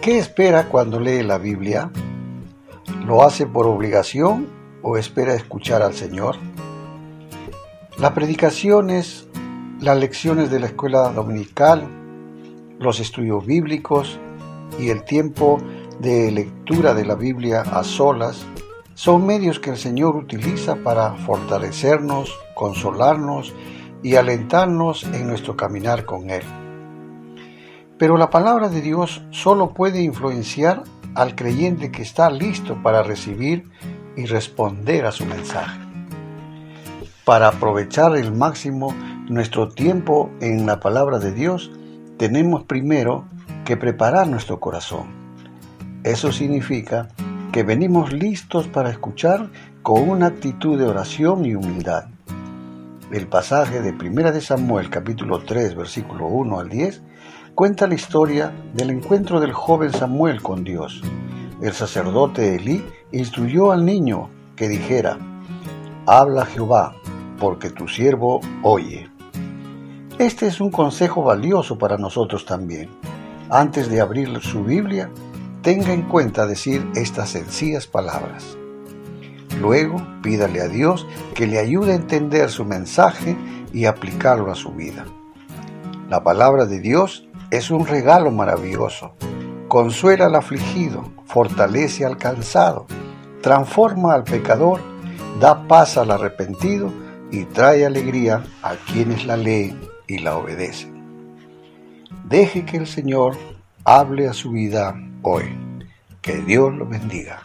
¿Qué espera cuando lee la Biblia? ¿Lo hace por obligación o espera escuchar al Señor? Las predicaciones, las lecciones de la escuela dominical, los estudios bíblicos y el tiempo de lectura de la Biblia a solas son medios que el Señor utiliza para fortalecernos, consolarnos y alentarnos en nuestro caminar con Él. Pero la palabra de Dios solo puede influenciar al creyente que está listo para recibir y responder a su mensaje. Para aprovechar el máximo nuestro tiempo en la palabra de Dios, tenemos primero que preparar nuestro corazón. Eso significa que venimos listos para escuchar con una actitud de oración y humildad. El pasaje de 1 de Samuel capítulo 3 versículo 1 al 10 cuenta la historia del encuentro del joven Samuel con Dios. El sacerdote Elí instruyó al niño que dijera, Habla Jehová, porque tu siervo oye. Este es un consejo valioso para nosotros también. Antes de abrir su Biblia, tenga en cuenta decir estas sencillas palabras. Luego pídale a Dios que le ayude a entender su mensaje y aplicarlo a su vida. La palabra de Dios es un regalo maravilloso. Consuela al afligido, fortalece al cansado, transforma al pecador, da paz al arrepentido y trae alegría a quienes la leen y la obedecen. Deje que el Señor hable a su vida hoy. Que Dios lo bendiga.